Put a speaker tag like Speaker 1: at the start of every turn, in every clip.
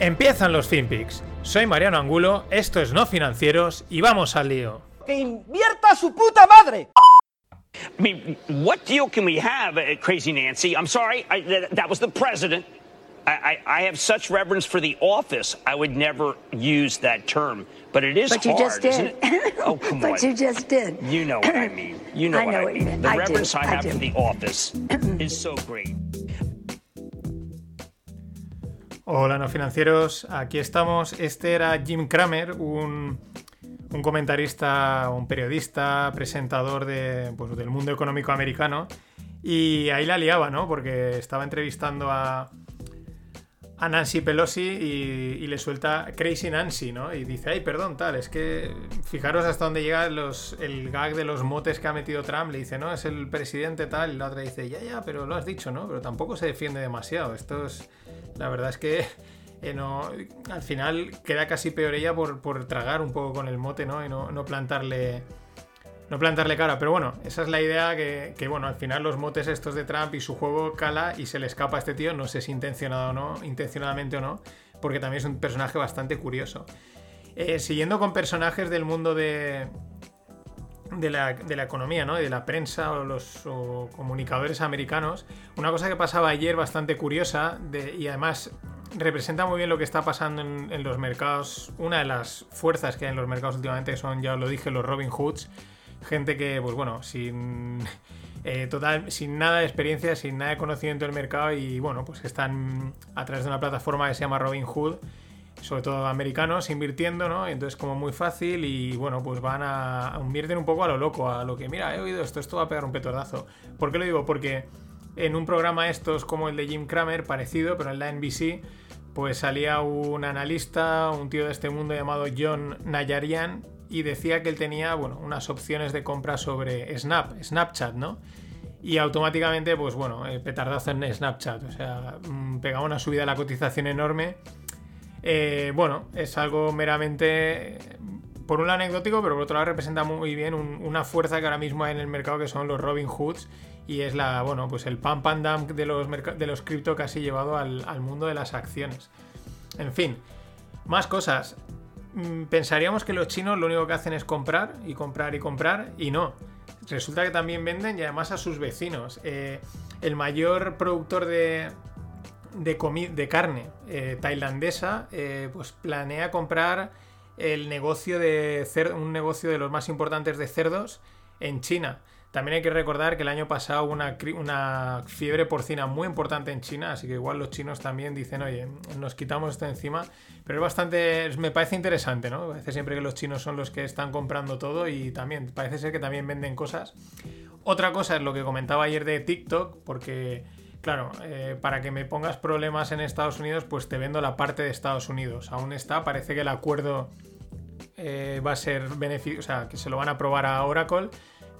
Speaker 1: Empiezan los FinPix. Soy Mariano Angulo, esto es No Financieros y vamos al lío.
Speaker 2: ¡Que invierta su puta madre!
Speaker 3: I mean, what deal can we have, uh, Crazy Nancy? I'm sorry, I, that, that was the president. I, I, I have such reverence for the office. I would never use that term, but it is
Speaker 4: But you
Speaker 3: hard,
Speaker 4: just
Speaker 3: isn't
Speaker 4: did.
Speaker 3: it? Oh, come
Speaker 4: but
Speaker 3: on.
Speaker 4: you just did.
Speaker 3: You know what I mean. You know
Speaker 4: I
Speaker 3: what
Speaker 4: know
Speaker 3: I
Speaker 4: what you
Speaker 3: mean.
Speaker 4: mean.
Speaker 3: The
Speaker 4: I do.
Speaker 3: reverence I
Speaker 4: I
Speaker 3: have for the office is so great.
Speaker 1: Hola no financieros, aquí estamos. Este era Jim Cramer, un, un comentarista, un periodista, presentador de, pues, del mundo económico americano. Y ahí la liaba, ¿no? Porque estaba entrevistando a, Nancy Pelosi y, y le suelta Crazy Nancy, ¿no? Y dice, ay, perdón, tal, es que fijaros hasta dónde llega los, el gag de los motes que ha metido Trump. Le dice, no, es el presidente tal. Y la otra dice, ya, ya, pero lo has dicho, ¿no? Pero tampoco se defiende demasiado. Esto es... La verdad es que eh, no, al final queda casi peor ella por, por tragar un poco con el mote, ¿no? Y no, no plantarle. No plantarle cara, pero bueno, esa es la idea que, que, bueno, al final los motes estos de Trump y su juego cala y se le escapa a este tío, no sé si intencionado no, intencionadamente o no, porque también es un personaje bastante curioso. Eh, siguiendo con personajes del mundo de, de la, de la economía, ¿no? De la prensa o los comunicadores americanos. Una cosa que pasaba ayer bastante curiosa y además representa muy bien lo que está pasando en, en los mercados. Una de las fuerzas que hay en los mercados últimamente son, ya os lo dije, los Robin Hoods. Gente que, pues bueno, sin, eh, total, sin nada de experiencia, sin nada de conocimiento del mercado y bueno, pues están a través de una plataforma que se llama Robin Hood sobre todo americanos, invirtiendo, ¿no? Entonces como muy fácil y bueno, pues van a, invierten un poco a lo loco, a lo que, mira, he oído esto, esto va a pegar un petardazo. ¿Por qué lo digo? Porque en un programa estos como el de Jim Cramer, parecido, pero en la NBC, pues salía un analista, un tío de este mundo llamado John Nayarian y decía que él tenía, bueno, unas opciones de compra sobre Snap, Snapchat, ¿no? Y automáticamente, pues bueno, eh, petardazo en Snapchat, o sea, mm, pegaba una subida a la cotización enorme. Eh, bueno, es algo meramente, por un lado anecdótico, pero por otro lado representa muy bien un- una fuerza que ahora mismo hay en el mercado que son los Robin Hoods y es la, bueno, pues el pam pam dam de los, de los cripto casi llevado al, al mundo de las acciones. En fin, más cosas. Mm, Pensaríamos que los chinos lo único que hacen es comprar y comprar y comprar y no. Resulta que también venden y además a sus vecinos. Eh, el mayor productor de, de, de carne eh, tailandesa eh, pues planea comprar el negocio de un negocio de los más importantes de cerdos en China. También hay que recordar que el año pasado hubo una, una fiebre porcina muy importante en China, así que igual los chinos también dicen, oye, nos quitamos esto encima. Pero es bastante, me parece interesante, ¿no? Parece siempre que los chinos son los que están comprando todo y también parece ser que también venden cosas. Otra cosa es lo que comentaba ayer de TikTok, porque, claro, eh, para que me pongas problemas en Estados Unidos, pues te vendo la parte de Estados Unidos. Aún está, parece que el acuerdo eh, va a ser beneficio, o sea, que se lo van a aprobar a Oracle,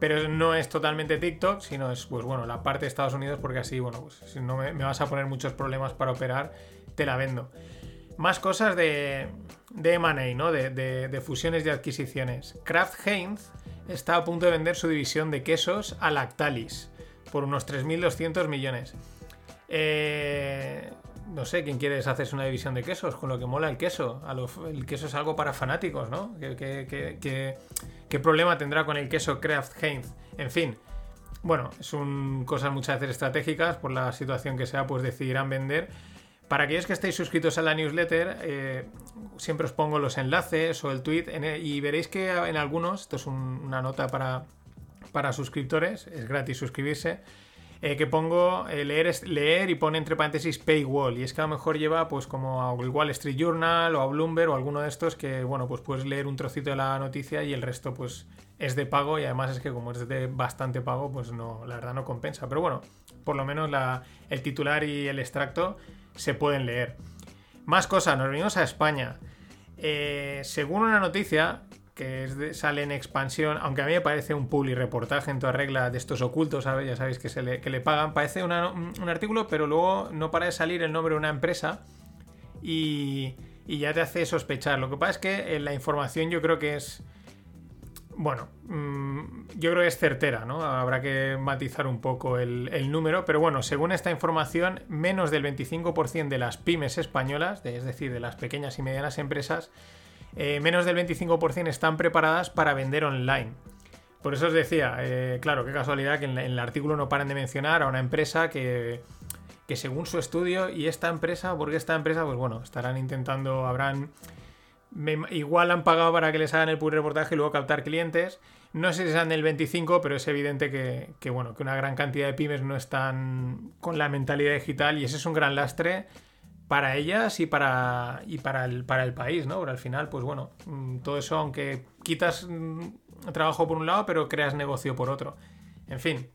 Speaker 1: pero no es totalmente TikTok, sino es, pues bueno, la parte de Estados Unidos, porque así, bueno, pues si no me, vas a poner muchos problemas para operar, te la vendo. Más cosas de, de M&A, ¿no? De, de- de fusiones y adquisiciones. Kraft Heinz está a punto de vender su división de quesos a Lactalis por unos 3.200 millones. Eh, no sé, ¿quién quiere deshacerse una división de quesos? Con lo que mola el queso. El queso es algo para fanáticos, ¿no? ¿Qué, problema tendrá con el queso Kraft Heinz? En fin, bueno, son cosas muchas veces estratégicas, por la situación que sea, pues decidirán vender. Para aquellos que estéis suscritos a la newsletter, eh, siempre os pongo los enlaces o el tweet el- y veréis que en algunos, esto es un- una nota para, para suscriptores, es gratis suscribirse, eh, que pongo eh, leer, leer y pone entre paréntesis paywall. Y es que a lo mejor lleva pues como a Wall Street Journal o a Bloomberg o alguno de estos que, bueno, pues puedes leer un trocito de la noticia y el resto pues es de pago y además es que como es de bastante pago pues no, la verdad no compensa. Pero bueno, por lo menos el titular y el extracto se pueden leer. Más cosas, nos venimos a España. Eh, según una noticia que sale en expansión, aunque a mí me parece un publi reportaje en toda regla de estos ocultos. Ya sabéis que, se le, que le pagan, parece un, artículo, pero luego no para de salir el nombre de una empresa y, y ya te hace sospechar. Lo que pasa es que eh, la información yo creo que es... Bueno, mm, yo creo que es certera, ¿no? Habrá que matizar un poco el, número, pero bueno, según esta información, menos del 25% de las pymes españolas, es decir, de las pequeñas y medianas empresas, eh, menos del 25% están preparadas para vender online. Por eso os decía, eh, claro, qué casualidad que en, el artículo no paran de mencionar a una empresa que, que según su estudio, y esta empresa, porque esta empresa, pues bueno, estarán intentando, habrán igual han pagado para que les hagan el pur reportaje y luego captar clientes. No sé si sean del 25, pero es evidente que, que, bueno, que una gran cantidad de pymes no están con la mentalidad digital y ese es un gran lastre para ellas y para, y para, el, para el país, ¿no? Porque al final, pues bueno, mm, todo eso, aunque quitas mm, trabajo por un lado, pero creas negocio por otro. En fin,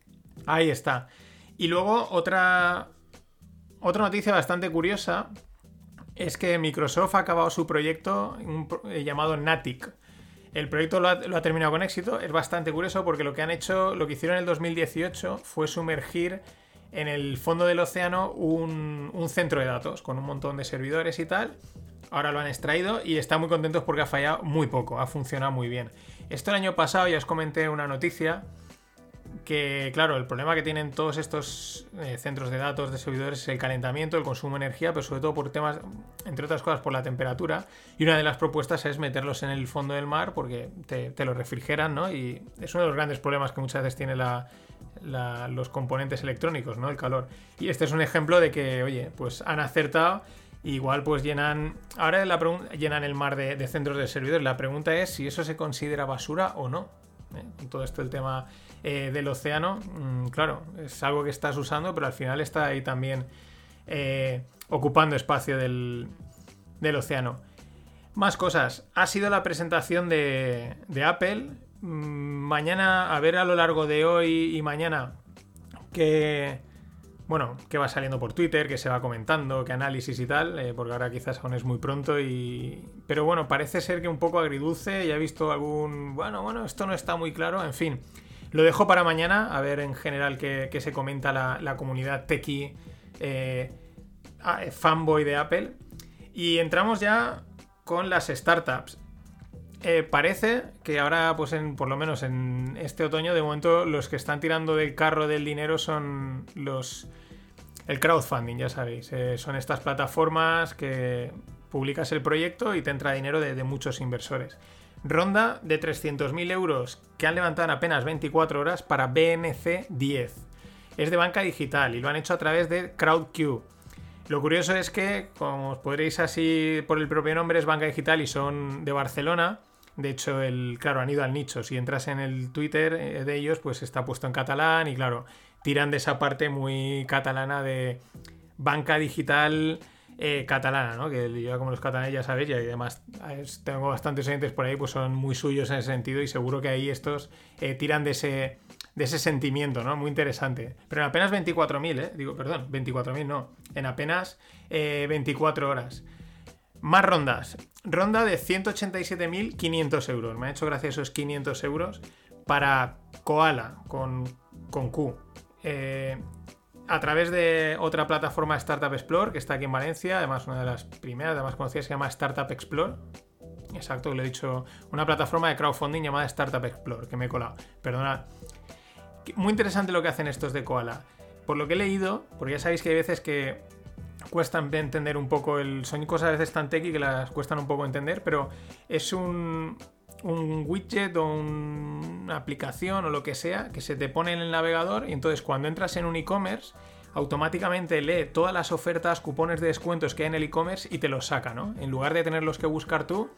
Speaker 1: ahí está. Y luego otra, otra noticia bastante curiosa es que Microsoft ha acabado su proyecto eh, llamado Natic. El proyecto lo ha, lo ha terminado con éxito. Es bastante curioso porque lo que han hecho, lo que hicieron en el 2018 fue sumergir en el fondo del océano un, centro de datos con un montón de servidores y tal. Ahora lo han extraído y están muy contentos porque ha fallado muy poco, ha funcionado muy bien. Esto el año pasado ya os comenté una noticia que, claro, el problema que tienen todos estos eh, centros de datos de servidores es el calentamiento, el consumo de energía, pero sobre todo por temas, entre otras cosas, por la temperatura. Y una de las propuestas es meterlos en el fondo del mar porque te, lo refrigeran, ¿no? Y es uno de los grandes problemas que muchas veces tiene los componentes electrónicos, ¿no? El calor. Y este es un ejemplo de que, oye, pues han acertado. Igual pues llenan. Ahora la llenan el mar de, centros de servidores. La pregunta es si eso se considera basura o no. ¿eh? Todo esto el tema eh, del océano, mm, claro, es algo que estás usando, pero al final está ahí también eh, ocupando espacio del, del océano. Más cosas. Ha sido la presentación de, de Apple. Mm, Mañana, a ver a lo largo de hoy y mañana, que bueno, que va saliendo por Twitter, que se va comentando, que análisis y tal, eh, porque ahora quizás aún es muy pronto y... Pero bueno, parece ser que un poco agridulce, ya he visto algún... Bueno, bueno, esto no está muy claro, en fin. Lo dejo para mañana, a ver en general qué, se comenta la, comunidad techie eh, eh, fanboy de Apple. Y entramos ya con las startups. Eh, parece que ahora, pues en, por lo menos en este otoño, de momento los que están tirando del carro del dinero son los. El crowdfunding, ya sabéis. Son estas plataformas que publicas el proyecto y te entra dinero de muchos inversores. Ronda de 300.000 euros que han levantado en apenas 24 horas para BNC 10. Es de banca digital y lo han hecho a través de CrowdQ. Lo curioso es que, como os podréis así por el propio nombre, es banca digital y son de Barcelona. De hecho, el, claro, han ido al nicho. Si entras en el Twitter eh, de ellos, pues está puesto en catalán y claro, tiran de esa parte muy catalana de banca digital eh, catalana, ¿no? Que yo como los catalanes ya sabéis, y además tengo bastantes oyentes por ahí, pues son muy suyos en ese sentido y seguro que ahí estos eh, tiran de ese, de ese sentimiento, ¿no? Muy interesante. Pero en apenas 24.000, ¿eh? Digo, perdón, 24.000 no. En apenas eh, 24 horas. Más rondas. Ronda de 187.500 euros. Me ha hecho gracia esos 500 euros para Koala con, con Q. Eh, a través de otra plataforma Startup Explore que está aquí en Valencia, además una de las primeras, además conocidas, se llama Startup Explore. Exacto, lo he dicho. Una plataforma de crowdfunding llamada Startup Explore, que me he colado. Perdonad. Muy interesante lo que hacen estos de Koala. Por lo que he leído, porque ya sabéis que hay veces que cuestan de entender un poco el. Son cosas a veces tan techy que las cuestan un poco entender, pero es un, un widget o un- una aplicación o lo que sea que se te pone en el navegador y entonces cuando entras en un e-commerce automáticamente lee todas las ofertas, cupones de descuentos que hay en el e-commerce y te los saca, ¿no? En lugar de tenerlos que buscar tú,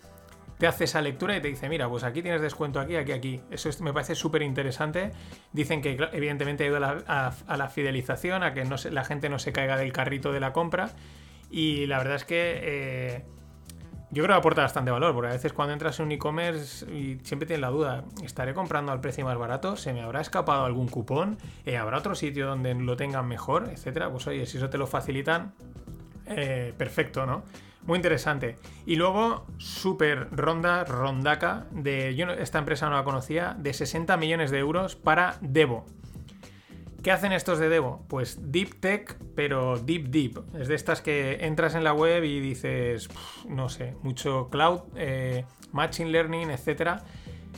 Speaker 1: te hace esa lectura y te dice, mira, pues aquí tienes descuento aquí, aquí, aquí. Eso es- me parece súper interesante. Dicen que evidentemente ayuda a a- la fidelización, a que la gente no se caiga del carrito de la compra. Y la verdad es que eh, yo creo que aporta bastante valor, porque a veces cuando entras en un e-commerce y siempre tienes la duda, ¿estaré comprando al precio más barato? ¿Se me habrá escapado algún cupón? Eh, ¿Habrá otro sitio donde lo tengan mejor? Etcétera. Pues oye, si eso te lo facilitan, eh, perfecto, ¿no? Muy interesante. Y luego, super ronda, rondaca, de. Yo esta empresa no la conocía, de 60 millones de euros para Devo. ¿Qué hacen estos de Devo? Pues Deep Tech, pero Deep Deep. Es de estas que entras en la web y dices, no sé, mucho cloud, eh, machine learning, etc.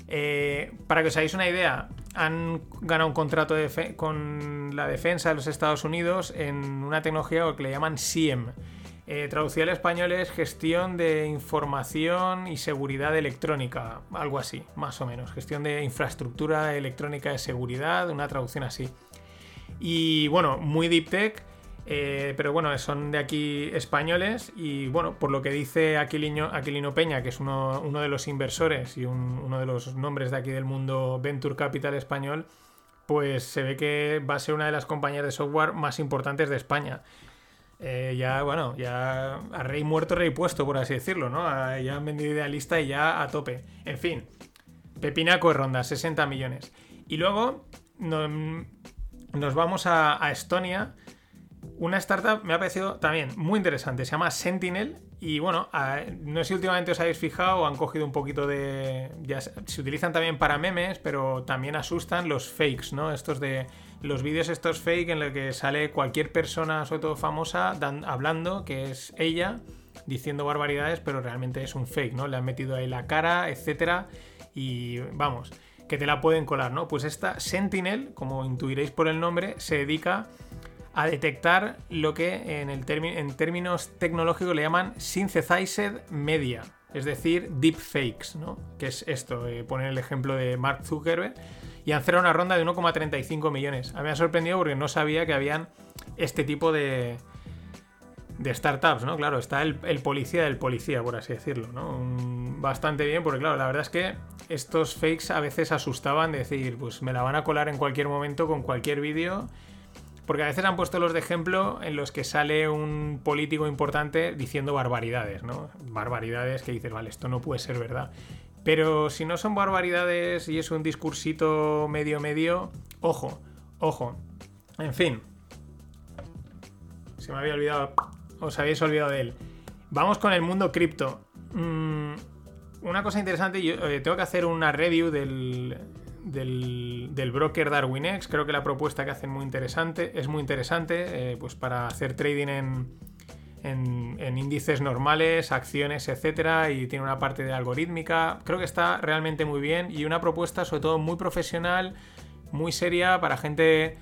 Speaker 1: Eh, para que os hagáis una idea, han ganado un contrato con la defensa de los Estados Unidos en una tecnología que le llaman SIEM. Eh, traducido al español es gestión de información y seguridad electrónica, algo así, más o menos. Gestión de infraestructura electrónica de seguridad, una traducción así. Y bueno, muy deep tech, eh, pero bueno, son de aquí españoles y bueno, por lo que dice Aquilino, Aquilino Peña, que es uno, de los inversores y uno de los nombres de aquí del mundo Venture Capital español, pues se ve que va a ser una de las compañías de software más importantes de España. Eh, ya, bueno, ya a rey muerto, rey puesto, por así decirlo, ¿no? ya han vendido idealista y ya a tope. En fin, Pepinaco de ronda, 60 millones. Y luego, nos vamos a, Estonia. Una startup me ha parecido también muy interesante. Se llama Sentinel. Y bueno, no sé si últimamente os habéis fijado han cogido un poquito de. Ya se utilizan también para memes, pero también asustan los fakes, ¿no? Estos de. Los vídeos estos fake en los que sale cualquier persona, sobre todo famosa, hablando, que es ella, diciendo barbaridades, pero realmente es un fake, ¿no? Le han metido ahí la cara, etcétera. Y vamos que te la pueden colar, ¿no? Pues esta Sentinel, como intuiréis por el nombre, se dedica a detectar lo que en, el en términos tecnológicos le llaman synthesized media, es decir, deepfakes, ¿no? Que es esto, eh, poner el ejemplo de Mark Zuckerberg, y han cerrado una ronda de 1,35 millones. A mí me ha sorprendido porque no sabía que habían este tipo de, de startups, ¿no? Claro, está el, policía del policía, por así decirlo, ¿no? bastante bien, porque claro, la verdad es que estos fakes a veces asustaban de decir, pues me la van a colar en cualquier momento con cualquier vídeo. Porque a veces han puesto los de ejemplo en los que sale un político importante diciendo barbaridades, ¿no? Barbaridades que dices, vale, esto no puede ser verdad. Pero si no son barbaridades y es un discursito medio medio, ojo, ojo. En fin. Se me había olvidado os habéis olvidado de él. Vamos con el mundo cripto. Mm, una cosa interesante, yo eh, tengo que hacer una review del, del, broker DarwinX. Creo que la propuesta que hacen muy interesante, es muy interesante, eh, pues para hacer trading en, en, índices normales, acciones, etcétera, y tiene una parte de algorítmica. Creo que está realmente muy bien y una propuesta, sobre todo, muy profesional, muy seria para gente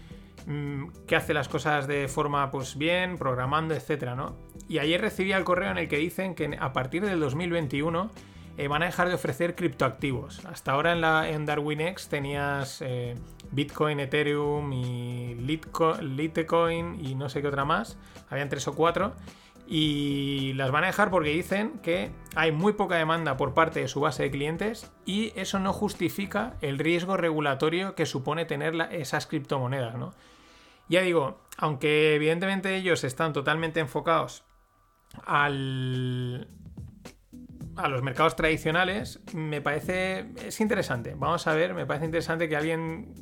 Speaker 1: que hace las cosas de forma pues bien, programando, etcétera, ¿no? Y ayer recibí el correo en el que dicen que a partir del 2021 eh, van a dejar de ofrecer criptoactivos. Hasta ahora en, la, en DarwinX tenías eh, Bitcoin, Ethereum y Litecoin y no sé qué otra más. Habían tres o cuatro. Y las van a dejar porque dicen que hay muy poca demanda por parte de su base de clientes y eso no justifica el riesgo regulatorio que supone tener esas criptomonedas, ¿no? Ya digo, aunque evidentemente ellos están totalmente enfocados al, a los mercados tradicionales, me parece es interesante. Vamos a ver, me parece interesante que alguien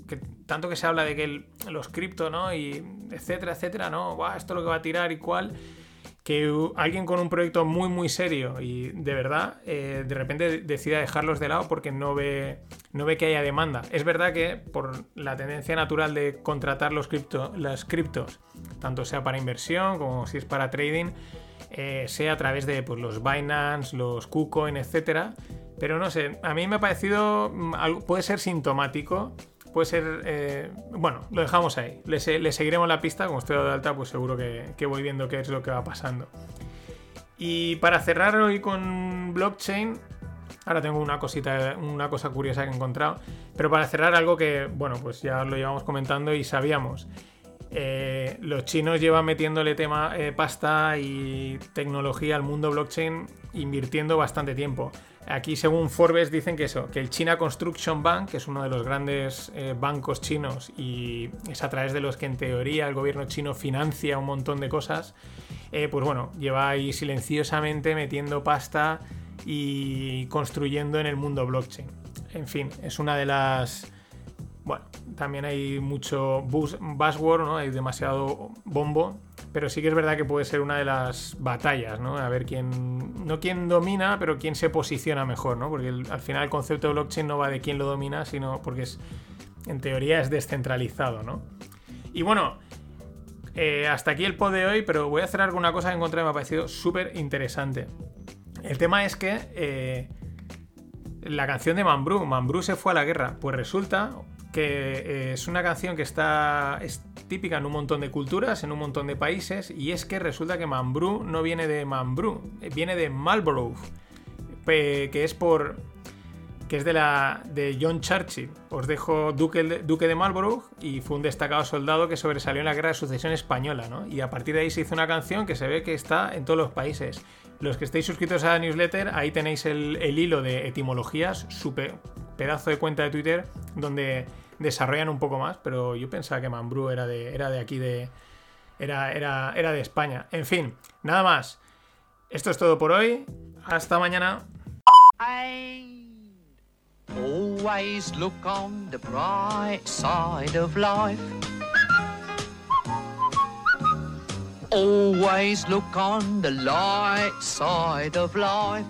Speaker 1: tanto que se habla de que los cripto, ¿no? Y etcétera, etcétera, ¿no? esto es lo que va a tirar y cual que alguien con un proyecto muy muy serio y de verdad eh, de repente decida dejarlos de lado porque no ve, no ve que haya demanda. Es verdad que por la tendencia natural de contratar los cripto, las criptos, tanto sea para inversión como si es para trading, eh, sea a través de pues, los Binance, los KuCoin, etc. Pero no sé, a mí me ha parecido, mm, puede ser sintomático puede ser. Eh, bueno, lo dejamos ahí. Le, seguiremos la pista. Como estoy de alta, pues seguro que, voy viendo qué es lo que va pasando. Y para cerrar hoy con blockchain. Ahora tengo una cosita, una cosa curiosa que he encontrado. Pero para cerrar algo que, bueno, pues ya lo llevamos comentando y sabíamos. Eh, los chinos llevan metiéndole tema eh, pasta y tecnología al mundo blockchain invirtiendo bastante tiempo. Aquí, según Forbes, dicen que eso, que el China Construction Bank, que es uno de los grandes eh, bancos chinos y es a través de los que en teoría el gobierno chino financia un montón de cosas, eh, pues bueno, lleva ahí silenciosamente metiendo pasta y construyendo en el mundo blockchain. En fin, es una de las... Bueno, también hay mucho buzzword, ¿no? Hay demasiado bombo, pero sí que es verdad que puede ser una de las batallas, ¿no? A ver quién, no quién domina, pero quién se posiciona mejor, ¿no? Porque al final el concepto de blockchain no va de quién lo domina, sino porque es, en teoría es descentralizado, ¿no? Y bueno, eh, hasta aquí el pod de hoy, pero voy a hacer alguna cosa que encontré que me ha parecido súper interesante. El tema es que eh, la canción de Mambrú, Mambrú se fue a la guerra, pues resulta que eh, es una canción que está es típica en un montón de culturas, en un montón de países, y es que resulta que Mambrú no viene de Mambrú, viene de Marlborough, que es por que es de la de John Churchill. Os dejo Duque, Duque de Marlborough y fue un destacado soldado que sobresalió en la Guerra de Sucesión Española, ¿no? Y a partir de ahí se hizo una canción que se ve que está en todos los países. Los que estéis suscritos a la newsletter, ahí tenéis el, hilo de etimologías, su pedazo de cuenta de Twitter, donde desarrollan un poco más, pero yo pensaba que Mambrú era de, era de aquí de... Era, era, era de España. En fin, nada más. Esto es todo por hoy. Hasta mañana. Always look on the bright side of life. Always look on the light side of life.